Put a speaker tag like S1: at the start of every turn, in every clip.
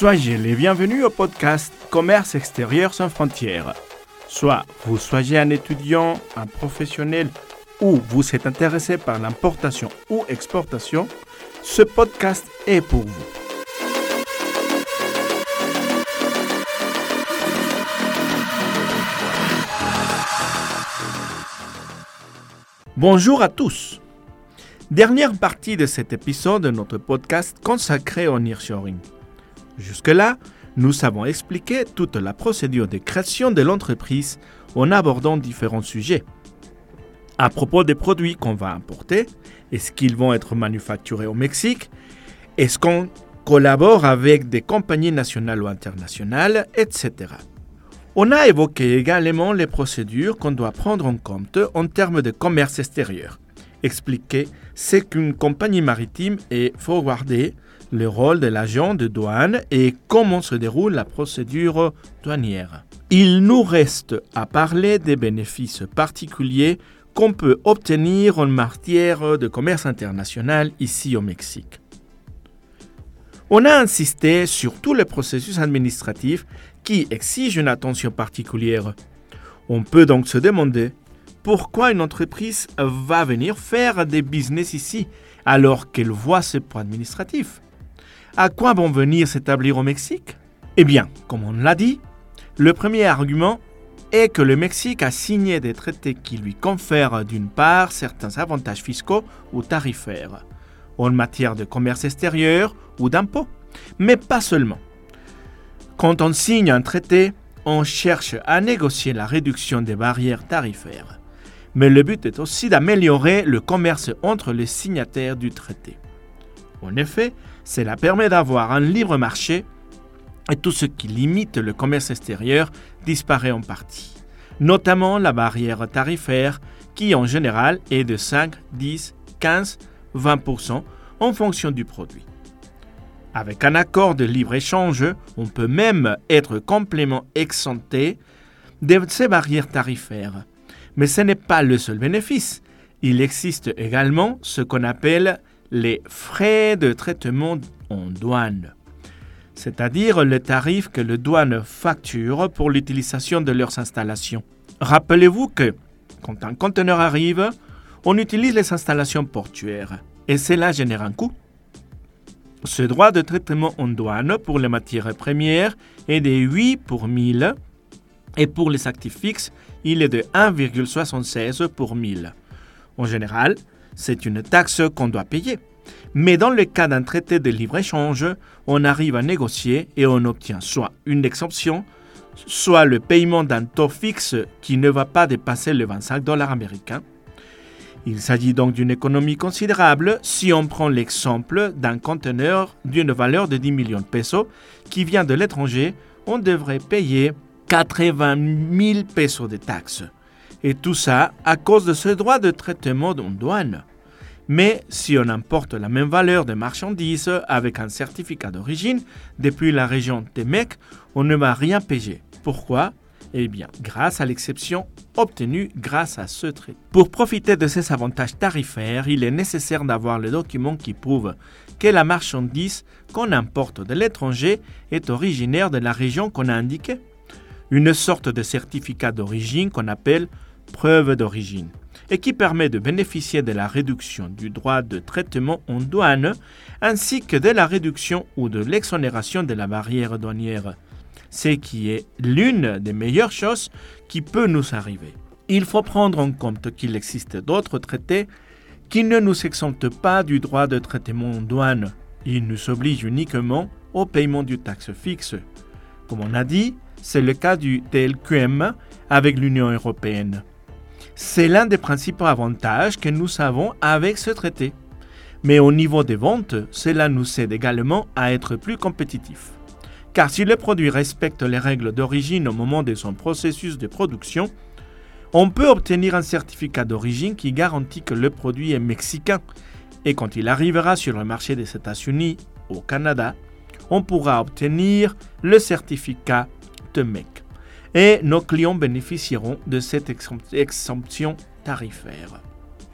S1: Soyez les bienvenus au podcast Commerce extérieur sans frontières. Soit vous soyez un étudiant, un professionnel ou vous êtes intéressé par l'importation ou exportation, ce podcast est pour vous. Bonjour à tous. Dernière partie de cet épisode de notre podcast consacré au nearshoring. Jusque-là, nous avons expliqué toute la procédure de création de l'entreprise en abordant différents sujets. À propos des produits qu'on va importer, est-ce qu'ils vont être manufacturés au Mexique Est-ce qu'on collabore avec des compagnies nationales ou internationales, etc. On a évoqué également les procédures qu'on doit prendre en compte en termes de commerce extérieur. Expliquer ce qu'une compagnie maritime est forwardée le rôle de l'agent de douane et comment se déroule la procédure douanière. Il nous reste à parler des bénéfices particuliers qu'on peut obtenir en matière de commerce international ici au Mexique. On a insisté sur tous les processus administratifs qui exigent une attention particulière. On peut donc se demander pourquoi une entreprise va venir faire des business ici alors qu'elle voit ses points administratifs. À quoi vont venir s'établir au Mexique? Eh bien, comme on l'a dit, le premier argument est que le Mexique a signé des traités qui lui confèrent d'une part certains avantages fiscaux ou tarifaires, en matière de commerce extérieur ou d'impôts, mais pas seulement. Quand on signe un traité, on cherche à négocier la réduction des barrières tarifaires. Mais le but est aussi d'améliorer le commerce entre les signataires du traité. En effet, cela permet d'avoir un libre marché et tout ce qui limite le commerce extérieur disparaît en partie, notamment la barrière tarifaire qui en général est de 5, 10, 15, 20% en fonction du produit. Avec un accord de libre-échange, on peut même être complètement exempté de ces barrières tarifaires. Mais ce n'est pas le seul bénéfice. Il existe également ce qu'on appelle les frais de traitement en douane, c'est-à-dire le tarif que le douane facture pour l'utilisation de leurs installations. Rappelez-vous que quand un conteneur arrive, on utilise les installations portuaires et cela génère un coût. Ce droit de traitement en douane pour les matières premières est de 8 pour 1000 et pour les actifs fixes, il est de 1,76 pour 1000. En général, c'est une taxe qu'on doit payer. Mais dans le cas d'un traité de libre-échange, on arrive à négocier et on obtient soit une exemption, soit le paiement d'un taux fixe qui ne va pas dépasser les 25 dollars américains. Il s'agit donc d'une économie considérable si on prend l'exemple d'un conteneur d'une valeur de 10 millions de pesos qui vient de l'étranger, on devrait payer 80 000 pesos de taxes. Et tout ça à cause de ce droit de traitement en douane. Mais si on importe la même valeur de marchandises avec un certificat d'origine depuis la région Temec, on ne va rien payer. Pourquoi? Eh bien, grâce à l'exception obtenue grâce à ce traité. Pour profiter de ces avantages tarifaires, il est nécessaire d'avoir le document qui prouve que la marchandise qu'on importe de l'étranger est originaire de la région qu'on a indiquée. Une sorte de certificat d'origine qu'on appelle preuve d'origine et qui permet de bénéficier de la réduction du droit de traitement en douane ainsi que de la réduction ou de l'exonération de la barrière douanière, ce qui est l'une des meilleures choses qui peut nous arriver. Il faut prendre en compte qu'il existe d'autres traités qui ne nous exemptent pas du droit de traitement en douane. Ils nous obligent uniquement au paiement du taxe fixe. Comme on a dit, c'est le cas du TLQM avec l'Union européenne. C'est l'un des principaux avantages que nous avons avec ce traité. Mais au niveau des ventes, cela nous aide également à être plus compétitifs. Car si le produit respecte les règles d'origine au moment de son processus de production, on peut obtenir un certificat d'origine qui garantit que le produit est mexicain. Et quand il arrivera sur le marché des États-Unis, au Canada, on pourra obtenir le certificat de MEC et nos clients bénéficieront de cette exemption tarifaire.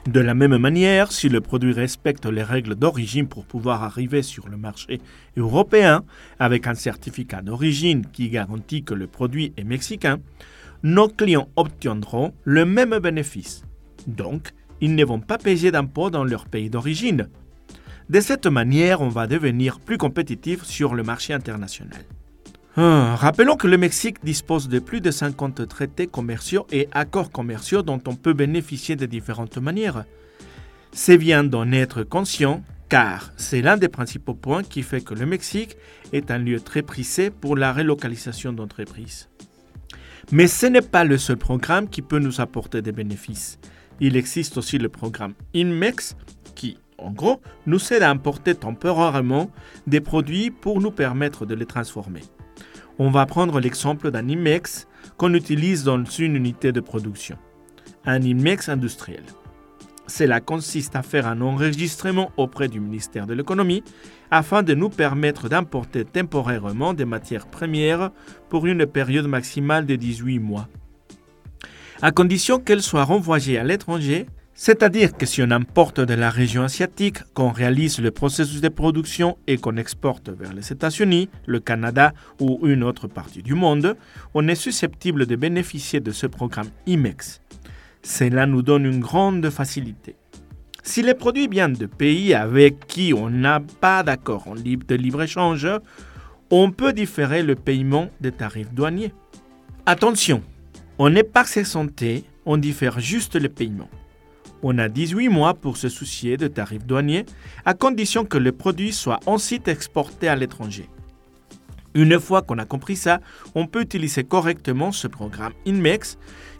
S1: De la même manière, si le produit respecte les règles d'origine pour pouvoir arriver sur le marché européen avec un certificat d'origine qui garantit que le produit est mexicain, nos clients obtiendront le même bénéfice. Donc, ils ne vont pas payer d'impôts dans leur pays d'origine. De cette manière, on va devenir plus compétitif sur le marché international. Ah, rappelons que le Mexique dispose de plus de 50 traités commerciaux et accords commerciaux dont on peut bénéficier de différentes manières. C'est bien d'en être conscient car c'est l'un des principaux points qui fait que le Mexique est un lieu très prisé pour la relocalisation d'entreprises. Mais ce n'est pas le seul programme qui peut nous apporter des bénéfices. Il existe aussi le programme INMEX qui, en gros, nous aide à importer temporairement des produits pour nous permettre de les transformer. On va prendre l'exemple d'un IMEX qu'on utilise dans une unité de production, un IMEX industriel. Cela consiste à faire un enregistrement auprès du ministère de l'économie afin de nous permettre d'importer temporairement des matières premières pour une période maximale de 18 mois. À condition qu'elles soient renvoyées à l'étranger c'est-à-dire que si on importe de la région asiatique, qu'on réalise le processus de production et qu'on exporte vers les États-Unis, le Canada ou une autre partie du monde, on est susceptible de bénéficier de ce programme IMEX. Cela nous donne une grande facilité. Si les produits viennent de pays avec qui on n'a pas d'accord de libre-échange, on peut différer le paiement des tarifs douaniers. Attention, on n'est pas santé, on diffère juste le paiement. On a 18 mois pour se soucier de tarifs douaniers, à condition que le produit soit ensuite exporté à l'étranger. Une fois qu'on a compris ça, on peut utiliser correctement ce programme INMEX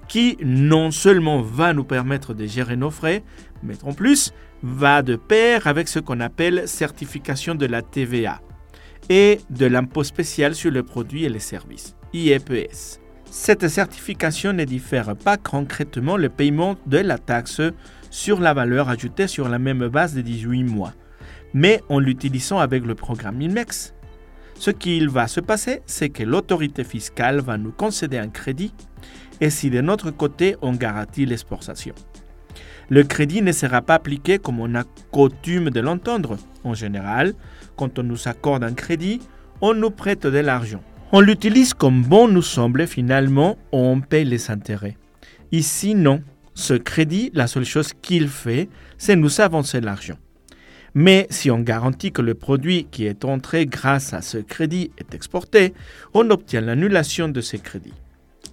S1: qui non seulement va nous permettre de gérer nos frais, mais en plus va de pair avec ce qu'on appelle certification de la TVA et de l'impôt spécial sur le produit et les services, IEPS. Cette certification ne diffère pas concrètement le paiement de la taxe sur la valeur ajoutée sur la même base de 18 mois, mais en l'utilisant avec le programme INMEX. Ce qu'il va se passer, c'est que l'autorité fiscale va nous concéder un crédit et si de notre côté on garantit l'exportation. Le crédit ne sera pas appliqué comme on a coutume de l'entendre. En général, quand on nous accorde un crédit, on nous prête de l'argent. On l'utilise comme bon nous semble finalement, on paye les intérêts. Ici, non. Ce crédit, la seule chose qu'il fait, c'est nous avancer l'argent. Mais si on garantit que le produit qui est entré grâce à ce crédit est exporté, on obtient l'annulation de ce crédit.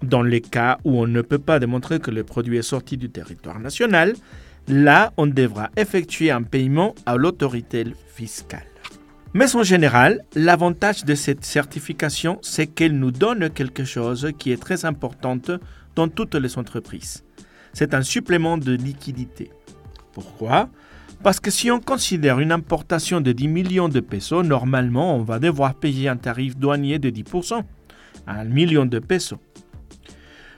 S1: Dans les cas où on ne peut pas démontrer que le produit est sorti du territoire national, là, on devra effectuer un paiement à l'autorité fiscale. Mais en général, l'avantage de cette certification, c'est qu'elle nous donne quelque chose qui est très important dans toutes les entreprises. C'est un supplément de liquidité. Pourquoi? Parce que si on considère une importation de 10 millions de pesos, normalement, on va devoir payer un tarif douanier de 10%, 1 million de pesos.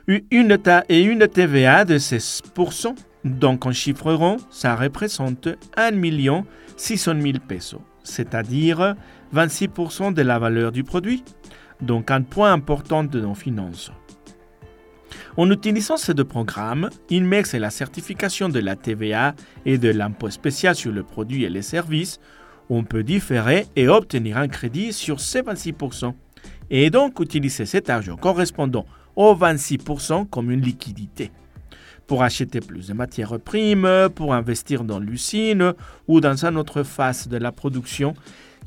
S1: Une et une TVA de 16%, donc en chiffre rond, ça représente 1 million 600 000 pesos c'est-à-dire 26% de la valeur du produit, donc un point important de nos finances. En utilisant ces deux programmes, INMEX et la certification de la TVA et de l'impôt spécial sur le produit et les services, on peut différer et obtenir un crédit sur ces 26%, et donc utiliser cet argent correspondant aux 26% comme une liquidité pour acheter plus de matières primes, pour investir dans l'usine ou dans une autre phase de la production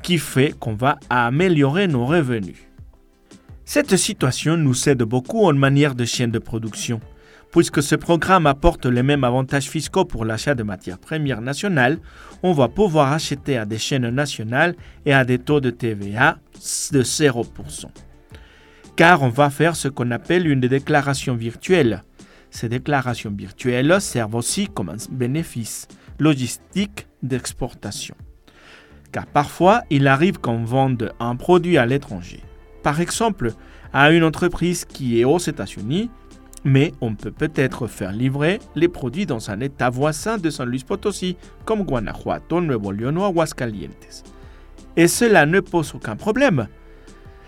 S1: qui fait qu'on va améliorer nos revenus. Cette situation nous aide beaucoup en manière de chaîne de production. Puisque ce programme apporte les mêmes avantages fiscaux pour l'achat de matières premières nationales, on va pouvoir acheter à des chaînes nationales et à des taux de TVA de 0%. Car on va faire ce qu'on appelle une déclaration virtuelle ces déclarations virtuelles servent aussi comme un bénéfice logistique d'exportation. Car parfois, il arrive qu'on vende un produit à l'étranger. Par exemple, à une entreprise qui est aux États-Unis, mais on peut peut-être faire livrer les produits dans un état voisin de San Luis Potosí, comme Guanajuato, Nuevo León ou Aguascalientes. Et cela ne pose aucun problème.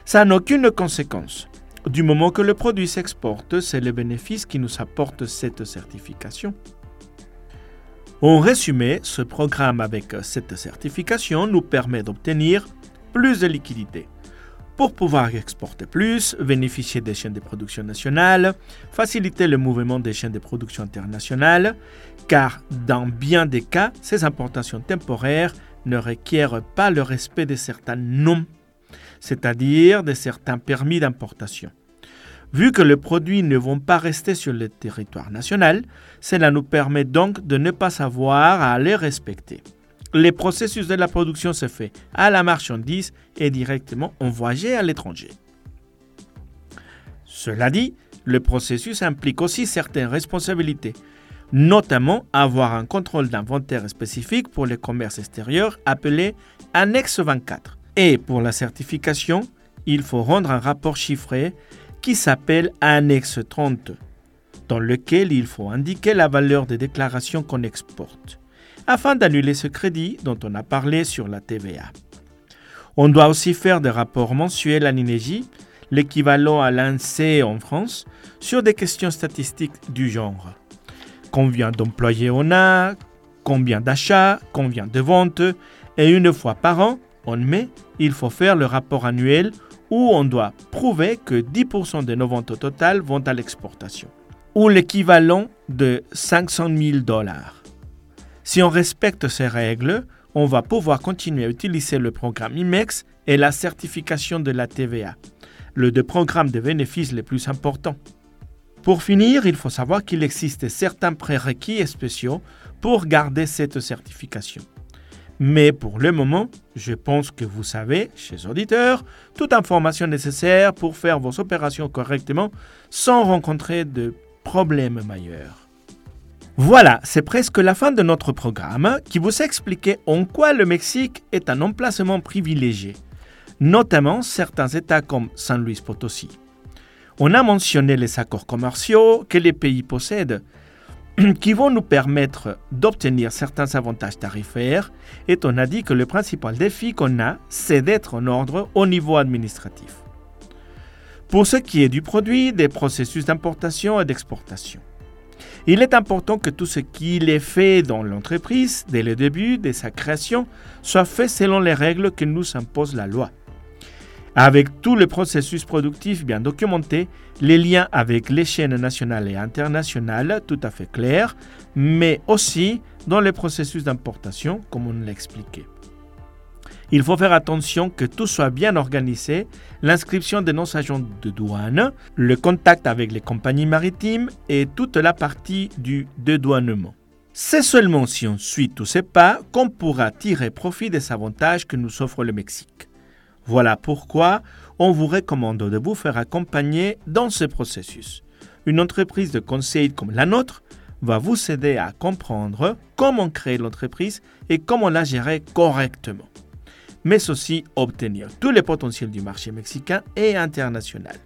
S1: Ça n'a aucune conséquence. Du moment que le produit s'exporte, c'est le bénéfice qui nous apporte cette certification. En résumé, ce programme avec cette certification nous permet d'obtenir plus de liquidités pour pouvoir exporter plus, bénéficier des chaînes de production nationales, faciliter le mouvement des chaînes de production internationales, car dans bien des cas, ces importations temporaires ne requièrent pas le respect de certains noms, c'est-à-dire de certains permis d'importation. Vu que les produits ne vont pas rester sur le territoire national, cela nous permet donc de ne pas savoir à les respecter. Le processus de la production se fait à la marchandise et directement envoyé à l'étranger. Cela dit, le processus implique aussi certaines responsabilités, notamment avoir un contrôle d'inventaire spécifique pour le commerce extérieur appelé Annexe 24. Et pour la certification, il faut rendre un rapport chiffré qui s'appelle Annexe 30, dans lequel il faut indiquer la valeur des déclarations qu'on exporte afin d'annuler ce crédit dont on a parlé sur la TVA. On doit aussi faire des rapports mensuels à l'INEGI, l'équivalent à l'ANSEE en France, sur des questions statistiques du genre. Combien d'employés on a, combien d'achats, combien de ventes, et une fois par an, en mai, il faut faire le rapport annuel où on doit prouver que 10% de nos ventes totales vont à l'exportation, ou l'équivalent de 500 000 dollars. Si on respecte ces règles, on va pouvoir continuer à utiliser le programme IMEX et la certification de la TVA, le deux programmes de bénéfices les plus importants. Pour finir, il faut savoir qu'il existe certains prérequis spéciaux pour garder cette certification. Mais pour le moment, je pense que vous savez, chers auditeurs, toute information nécessaire pour faire vos opérations correctement sans rencontrer de problèmes majeurs. Voilà, c'est presque la fin de notre programme qui vous a expliqué en quoi le Mexique est un emplacement privilégié, notamment certains États comme San Luis Potosí. On a mentionné les accords commerciaux que les pays possèdent, qui vont nous permettre d'obtenir certains avantages tarifaires, et on a dit que le principal défi qu'on a, c'est d'être en ordre au niveau administratif. Pour ce qui est du produit, des processus d'importation et d'exportation. Il est important que tout ce qui est fait dans l'entreprise, dès le début de sa création, soit fait selon les règles que nous impose la loi. Avec tout le processus productif bien documenté, les liens avec les chaînes nationales et internationales tout à fait clairs, mais aussi dans le processus d'importation, comme on l'a expliqué. Il faut faire attention que tout soit bien organisé, l'inscription de nos agents de douane, le contact avec les compagnies maritimes et toute la partie du dédouanement. C'est seulement si on suit tous ces pas qu'on pourra tirer profit des avantages que nous offre le Mexique. Voilà pourquoi on vous recommande de vous faire accompagner dans ce processus. Une entreprise de conseil comme la nôtre va vous aider à comprendre comment créer l'entreprise et comment la gérer correctement mais aussi obtenir tous les potentiels du marché mexicain et international.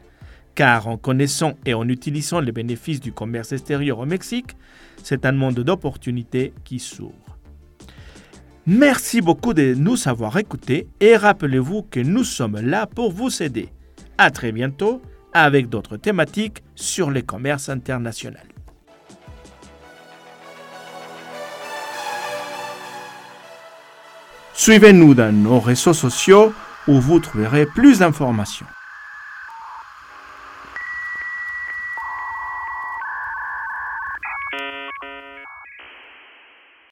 S1: Car en connaissant et en utilisant les bénéfices du commerce extérieur au Mexique, c'est un monde d'opportunités qui s'ouvre. Merci beaucoup de nous avoir écoutés et rappelez-vous que nous sommes là pour vous aider. À très bientôt avec d'autres thématiques sur le commerce international. Suivez-nous dans nos réseaux sociaux où vous trouverez plus d'informations.